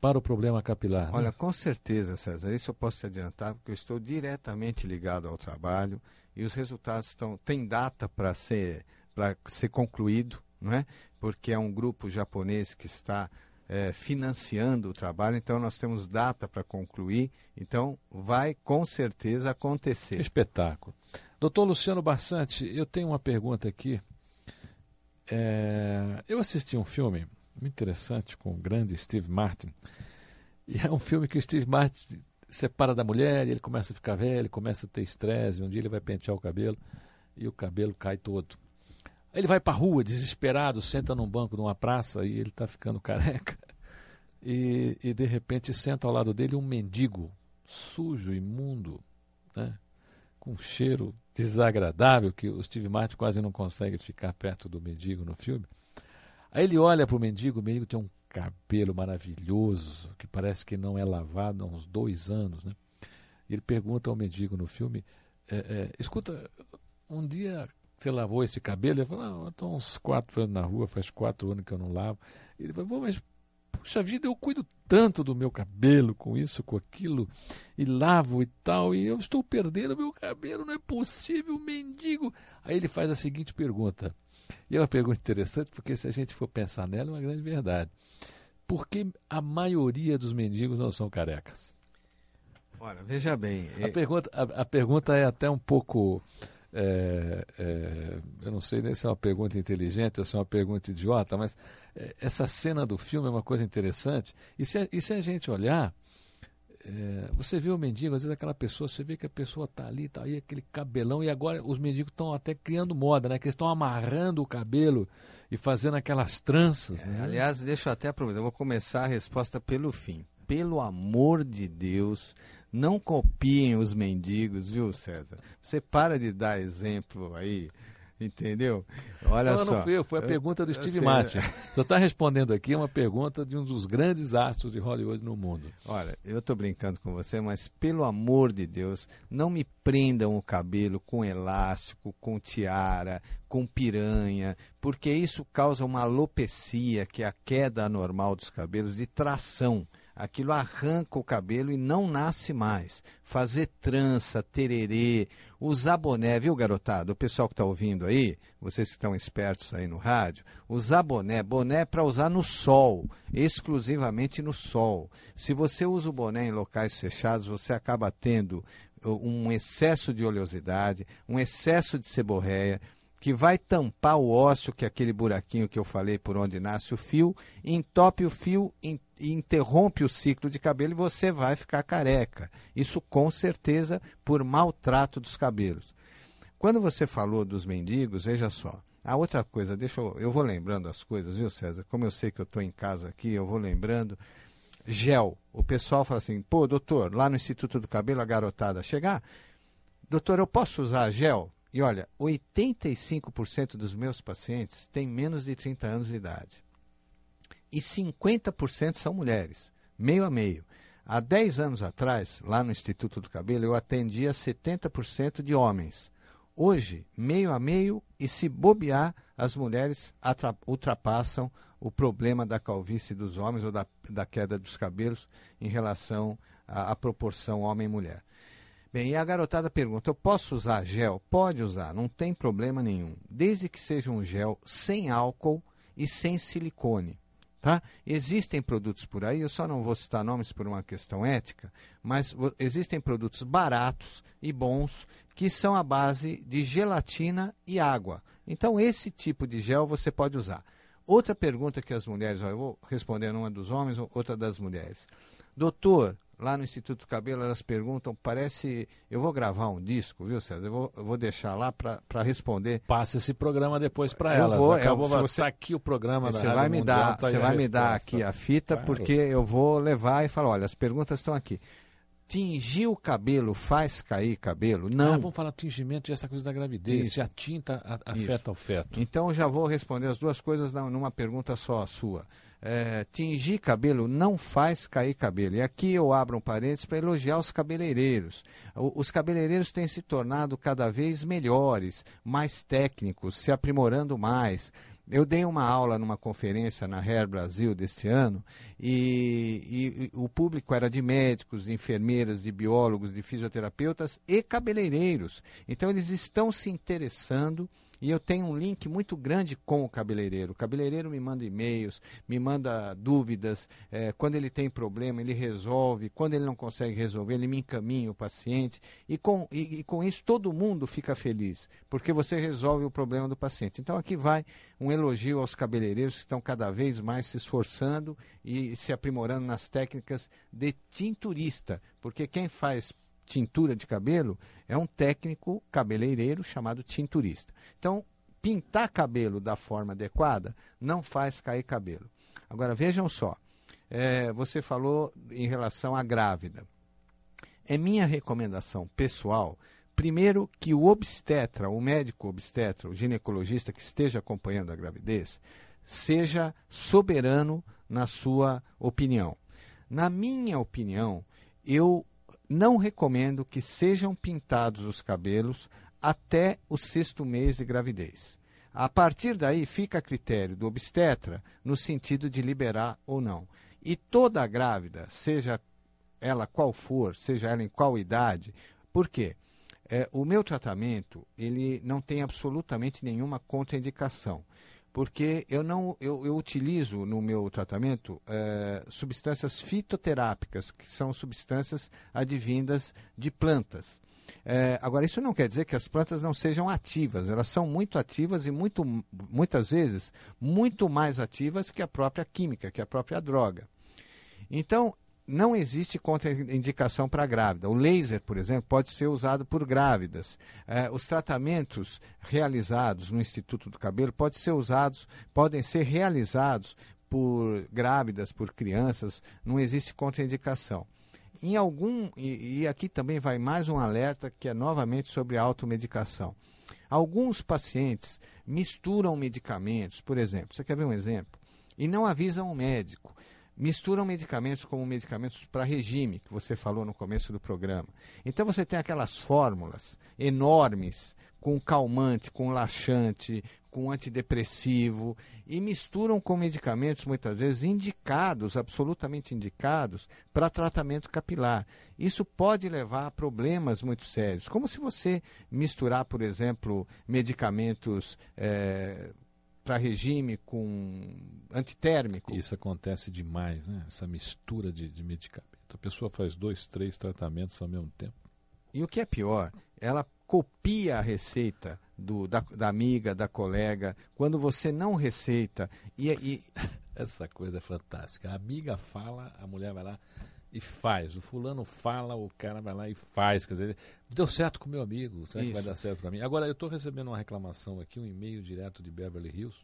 para o problema capilar. né? Olha, com certeza, César, isso eu posso te adiantar, porque eu estou diretamente ligado ao trabalho e os resultados estão. Tem data para ser, para ser concluído, não é? Porque é um grupo japonês que está eh, financiando o trabalho, então nós temos data para concluir, então vai com certeza acontecer. espetáculo. Doutor Luciano Bassante, eu tenho uma pergunta aqui. É, eu assisti um filme muito interessante com o grande Steve Martin. E é um filme que o Steve Martin separa da mulher, e ele começa a ficar velho, começa a ter estresse, um dia ele vai pentear o cabelo e o cabelo cai todo. Ele vai para a rua, desesperado, senta num banco de uma praça e ele está ficando careca. E, e de repente senta ao lado dele um mendigo, sujo, imundo, né? com um cheiro desagradável, que o Steve Martin quase não consegue ficar perto do mendigo no filme. Aí ele olha para o mendigo, o mendigo tem um cabelo maravilhoso, que parece que não é lavado há uns dois anos. Né? Ele pergunta ao mendigo no filme: é, é, escuta, um dia você lavou esse cabelo? Ele fala: eu estou uns quatro anos na rua, faz quatro anos que eu não lavo. Ele fala: mas puxa vida, eu cuido tanto do meu cabelo, com isso, com aquilo, e lavo e tal, e eu estou perdendo meu cabelo, não é possível, mendigo. Aí ele faz a seguinte pergunta, e é uma pergunta interessante, porque se a gente for pensar nela, é uma grande verdade. Por que a maioria dos mendigos não são carecas? Olha, veja bem. A, pergunta, a, a pergunta é até um pouco. É, é, eu não sei nem se é uma pergunta inteligente ou se é uma pergunta idiota, mas é, essa cena do filme é uma coisa interessante. E se, e se a gente olhar, é, você vê o mendigo, às vezes aquela pessoa, você vê que a pessoa está ali, está aí, aquele cabelão, e agora os mendigos estão até criando moda, né? Que eles estão amarrando o cabelo e fazendo aquelas tranças. É, né? Aliás, deixa eu até aproveitar, eu vou começar a resposta pelo fim. Pelo amor de Deus, não copiem os mendigos, viu, César? Você para de dar exemplo aí Entendeu? Olha não, só. Não foi, foi a pergunta do Steve Martin. Você está respondendo aqui uma pergunta de um dos grandes astros de Hollywood no mundo. Olha, eu estou brincando com você, mas pelo amor de Deus, não me prendam o cabelo com elástico, com tiara, com piranha, porque isso causa uma alopecia, que é a queda anormal dos cabelos, de tração aquilo arranca o cabelo e não nasce mais. Fazer trança, tererê, usar boné, viu, garotada? O pessoal que está ouvindo aí, vocês que estão espertos aí no rádio, usar boné, boné é para usar no sol, exclusivamente no sol. Se você usa o boné em locais fechados, você acaba tendo uh, um excesso de oleosidade, um excesso de seborréia, que vai tampar o ósseo, que é aquele buraquinho que eu falei por onde nasce o fio, entope o fio, interrompe o ciclo de cabelo e você vai ficar careca. Isso com certeza por maltrato dos cabelos. Quando você falou dos mendigos, veja só. A outra coisa, deixa eu, eu vou lembrando as coisas, viu, César? Como eu sei que eu estou em casa aqui, eu vou lembrando. Gel. O pessoal fala assim, pô, doutor, lá no Instituto do Cabelo, a garotada chegar, doutor, eu posso usar gel? E olha, 85% dos meus pacientes têm menos de 30 anos de idade. E 50% são mulheres, meio a meio. Há 10 anos atrás, lá no Instituto do Cabelo, eu atendia 70% de homens. Hoje, meio a meio, e se bobear, as mulheres ultrapassam o problema da calvície dos homens ou da, da queda dos cabelos em relação à, à proporção homem-mulher. Bem, e a garotada pergunta: eu posso usar gel? Pode usar, não tem problema nenhum, desde que seja um gel sem álcool e sem silicone. Tá? Existem produtos por aí, eu só não vou citar nomes por uma questão ética, mas existem produtos baratos e bons que são à base de gelatina e água. Então, esse tipo de gel você pode usar. Outra pergunta que as mulheres, ó, eu vou responder uma dos homens, outra das mulheres. Doutor, lá no Instituto Cabelo, elas perguntam, parece. Eu vou gravar um disco, viu, César? Eu vou, eu vou deixar lá para responder. Passa esse programa depois para elas. Vou, eu vou você, aqui o programa Você vai me Mundial, dar, tá você vai me dar aqui a fita, claro. porque eu vou levar e falar: olha, as perguntas estão aqui. Tingir o cabelo faz cair cabelo? Não. Ah, vamos falar tingimento e essa coisa da gravidez. Isso. Se a tinta afeta Isso. o feto. Então já vou responder as duas coisas numa pergunta só a sua. É, tingir cabelo não faz cair cabelo. E aqui eu abro um parênteses para elogiar os cabeleireiros. O- os cabeleireiros têm se tornado cada vez melhores, mais técnicos, se aprimorando mais. Eu dei uma aula numa conferência na Hair Brasil deste ano e, e- e o público era de médicos, de enfermeiras, de biólogos, de fisioterapeutas e cabeleireiros. Então eles estão se interessando E eu tenho um link muito grande com o cabeleireiro. O cabeleireiro me manda e-mails, me manda dúvidas. É, quando ele tem problema, ele resolve. Quando ele não consegue resolver, ele me encaminha o paciente. E com, e, e com isso todo mundo fica feliz, porque você resolve o problema do paciente. Então aqui vai um elogio aos cabeleireiros que estão cada vez mais se esforçando e se aprimorando nas técnicas de tinturista. Porque quem faz tintura de cabelo é um técnico cabeleireiro chamado tinturista. Então, pintar cabelo da forma adequada não faz cair cabelo. Agora, vejam só, é, você falou em relação à grávida. É minha recomendação pessoal, primeiro, que o obstetra, o médico obstetra, o ginecologista que esteja acompanhando a gravidez, seja soberano na sua opinião. Na minha opinião, eu não recomendo que sejam pintados os cabelos até o sexto mês de gravidez. A partir daí fica a critério do obstetra no sentido de liberar ou não. E toda grávida, seja ela qual for, seja ela em qual idade, por quê? É, o meu tratamento ele não tem absolutamente nenhuma contraindicação porque eu não eu, eu utilizo no meu tratamento é, substâncias fitoterápicas, que são substâncias advindas de plantas. É, agora, isso não quer dizer que as plantas não sejam ativas, elas são muito ativas e muito, muitas vezes muito mais ativas que a própria química, que a própria droga. Então, não existe contraindicação para grávida. O laser, por exemplo, pode ser usado por grávidas. É, os tratamentos realizados no Instituto do Cabelo podem ser usados, podem ser realizados por grávidas, por crianças. Não existe contraindicação. Em algum e, e aqui também vai mais um alerta que é novamente sobre a automedicação. Alguns pacientes misturam medicamentos, por exemplo. Você quer ver um exemplo? E não avisam o médico misturam medicamentos como medicamentos para regime, que você falou no começo do programa. Então você tem aquelas fórmulas enormes com calmante, com laxante, com antidepressivo e misturam com medicamentos muitas vezes indicados, absolutamente indicados para tratamento capilar. Isso pode levar a problemas muito sérios, como se você misturar, por exemplo, medicamentos é, para regime com antitérmico. Isso acontece demais, né? Essa mistura de, de medicamento. A pessoa faz dois, três tratamentos ao mesmo tempo. E o que é pior, ela copia a receita do, da, da amiga, da colega, quando você não receita. E, e... Essa coisa é fantástica. A amiga fala, a mulher vai lá e faz. O fulano fala, o cara vai lá e faz. Quer dizer, deu certo com o meu amigo, será Isso. que vai dar certo para mim? Agora, eu estou recebendo uma reclamação aqui, um e-mail direto de Beverly Hills,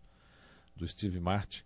do Steve Martin,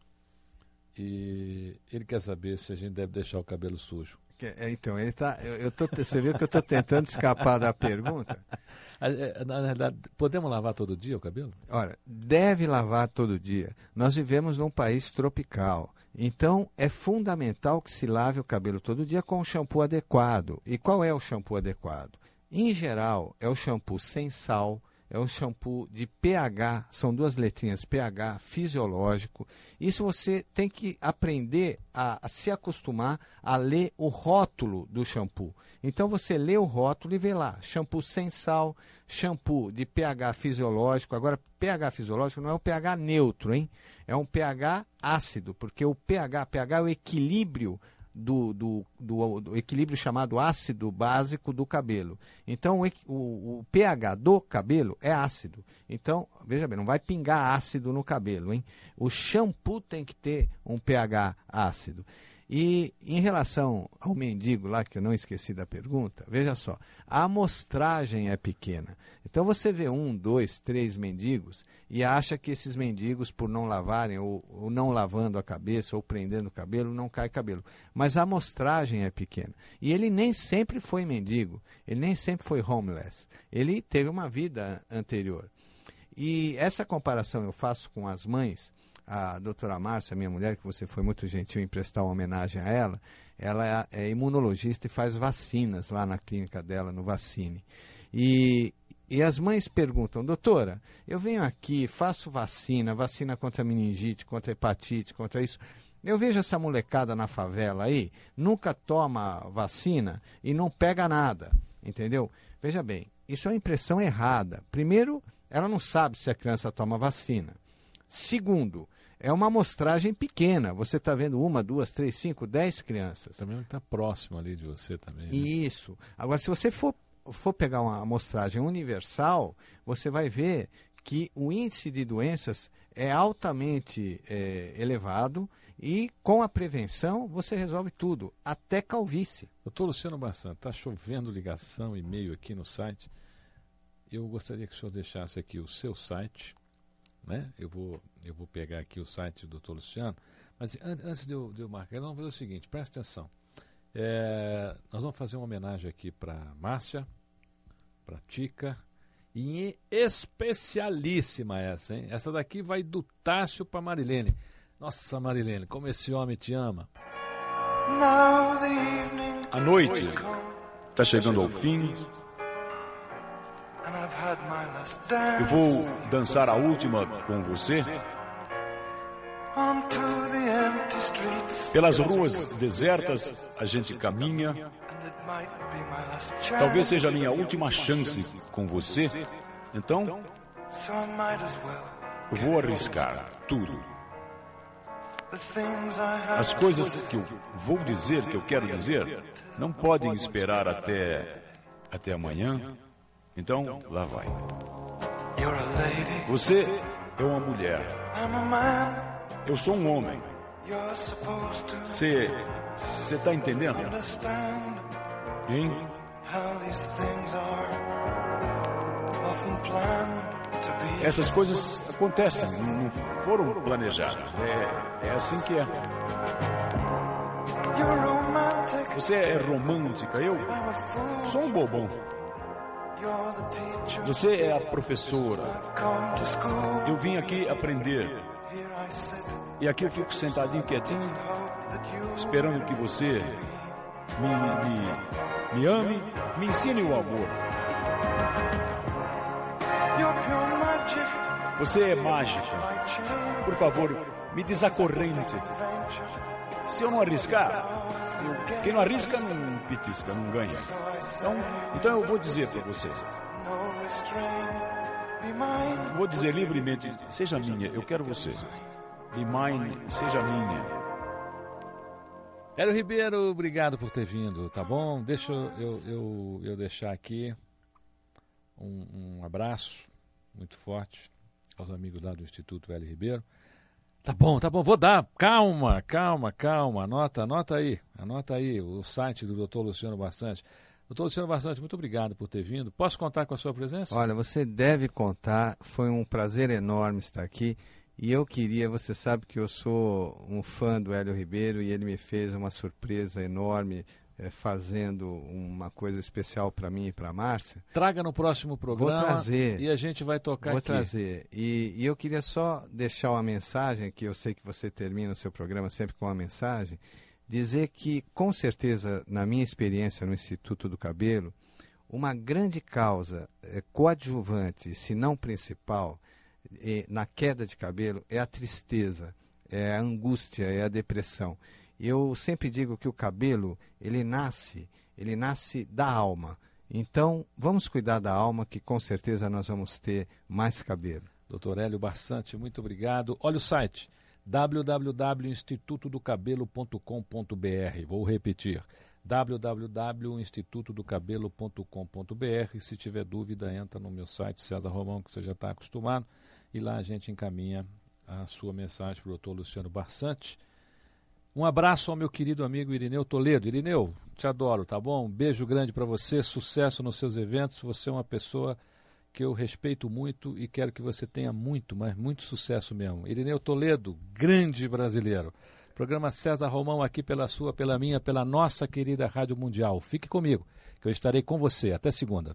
e ele quer saber se a gente deve deixar o cabelo sujo. É, então, ele tá, eu, eu tô, você viu que eu estou tentando escapar da pergunta? É, na verdade, podemos lavar todo dia o cabelo? Olha, deve lavar todo dia. Nós vivemos num país tropical. Então, é fundamental que se lave o cabelo todo dia com o shampoo adequado. E qual é o shampoo adequado? Em geral, é o shampoo sem sal, é um shampoo de pH, são duas letrinhas pH fisiológico. Isso você tem que aprender a, a, se acostumar a ler o rótulo do shampoo. Então você lê o rótulo e vê lá, shampoo sem sal, shampoo de pH fisiológico. Agora, pH fisiológico não é o pH neutro, hein? É um pH ácido, porque o pH, pH é o equilíbrio do, do, do, do, equilíbrio chamado ácido básico do cabelo. Então, o, o, pH do cabelo é ácido. Então, veja bem, não vai pingar ácido no cabelo, hein? O shampoo tem que ter um pH ácido. E em relação ao mendigo lá, que eu não esqueci da pergunta, veja só, a amostragem é pequena. Então você vê um, dois, três mendigos e acha que esses mendigos, por não lavarem, ou, ou não lavando a cabeça, ou prendendo o cabelo, não cai cabelo. Mas a amostragem é pequena. E ele nem sempre foi mendigo, ele nem sempre foi homeless. Ele teve uma vida anterior. E essa comparação eu faço com as mães a doutora Márcia, minha mulher, que você foi muito gentil em prestar uma homenagem a ela, ela é, é imunologista e faz vacinas lá na clínica dela, no Vacine. E, e as mães perguntam, doutora, eu venho aqui, faço vacina, vacina contra meningite, contra hepatite, contra isso. Eu vejo essa molecada na favela aí, nunca toma vacina e não pega nada, entendeu? Veja bem, isso é uma impressão errada. Primeiro, ela não sabe se a criança toma vacina. Segundo, é uma amostragem pequena. Você está vendo uma, duas, três, cinco, dez crianças. Também está próximo ali de você também. né? Isso. Agora, se você for, for pegar uma amostragem universal, você vai ver que o índice de doenças é altamente é, elevado e com a prevenção você resolve tudo, até calvície. Doutor Luciano Bassan, está chovendo ligação, e-mail aqui no site. Eu gostaria que o senhor deixasse aqui o seu site, né? Eu vou, eu vou pegar aqui o site do doutor Luciano, mas an antes de eu, de eu marcar, nós vamos fazer o seguinte, presta atenção. É, nós vamos fazer uma homenagem aqui para Márcia, para Tica, e especialíssima essa, hein? Essa daqui vai do Tássio para Marilene. Nossa, Marilene, como esse homem te ama. A noite está chegando ao fim. Eu vou dançar a última com você Onto the empty streets, pelas ruas desertas. A gente caminha. Talvez seja a minha última chance com você. Então, eu vou arriscar tudo. As coisas que eu vou dizer, que eu quero dizer, não podem esperar até até amanhã. Então, lá vai. Você é uma mulher. Eu sou um homem. Você você está entendendo? Hein? Essas coisas acontecem, não foram planejadas. É, é assim que é. Você é romântica, eu sou um bobão. Você é a professora. Eu vim aqui aprender. E aqui eu fico sentadinho, quietinho, esperando que você me, me, me ame, me ensine o amor. Você é mágica. Por favor, me desacorrente. Se eu não arriscar, quem não arrisca não pitisca, não ganha. Então, então eu vou dizer para você, vou dizer livremente, seja minha, eu quero você. Be mine, seja minha. Hélio Ribeiro, obrigado por ter vindo, tá bom? Deixa eu, eu, eu deixar aqui um, um abraço muito forte aos amigos lá do Instituto Hélio Ribeiro. Tá bom, tá bom, vou dar. Calma, calma, calma. Anota, anota aí, anota aí o site do Dr. Luciano Bastante. Doutor Luciano Bastante, muito obrigado por ter vindo. Posso contar com a sua presença? Olha, você deve contar, foi um prazer enorme estar aqui. E eu queria, você sabe que eu sou um fã do Hélio Ribeiro e ele me fez uma surpresa enorme, eh, fazendo uma coisa especial para mim e para a Márcia. Traga no próximo programa trazer. e a gente vai tocar Vou aqui. trazer. E, e eu queria só deixar uma mensagem, que eu sei que você termina o seu programa sempre com uma mensagem, dizer que, com certeza, na minha experiência no Instituto do Cabelo, uma grande causa eh, coadjuvante, se não principal, eh, na queda de cabelo é a tristeza, é a angústia, é a depressão. Eu sempre digo que o cabelo, ele nasce, ele nasce da alma. Então, vamos cuidar da alma, que com certeza nós vamos ter mais cabelo. Doutor Hélio Barsante, muito obrigado. Olha o site www.institutodocabelo.com.br. Vou repetir: www.institutodocabelo.com.br. Se tiver dúvida, entra no meu site César Romão, que você já está acostumado, e lá a gente encaminha a sua mensagem para o doutor Luciano Barsante. Um abraço ao meu querido amigo Irineu Toledo. Irineu, te adoro, tá bom? Um beijo grande para você, sucesso nos seus eventos. Você é uma pessoa que eu respeito muito e quero que você tenha muito, mas muito sucesso mesmo. Irineu Toledo, grande brasileiro. Programa César Romão aqui pela sua, pela minha, pela nossa querida Rádio Mundial. Fique comigo, que eu estarei com você. Até segunda.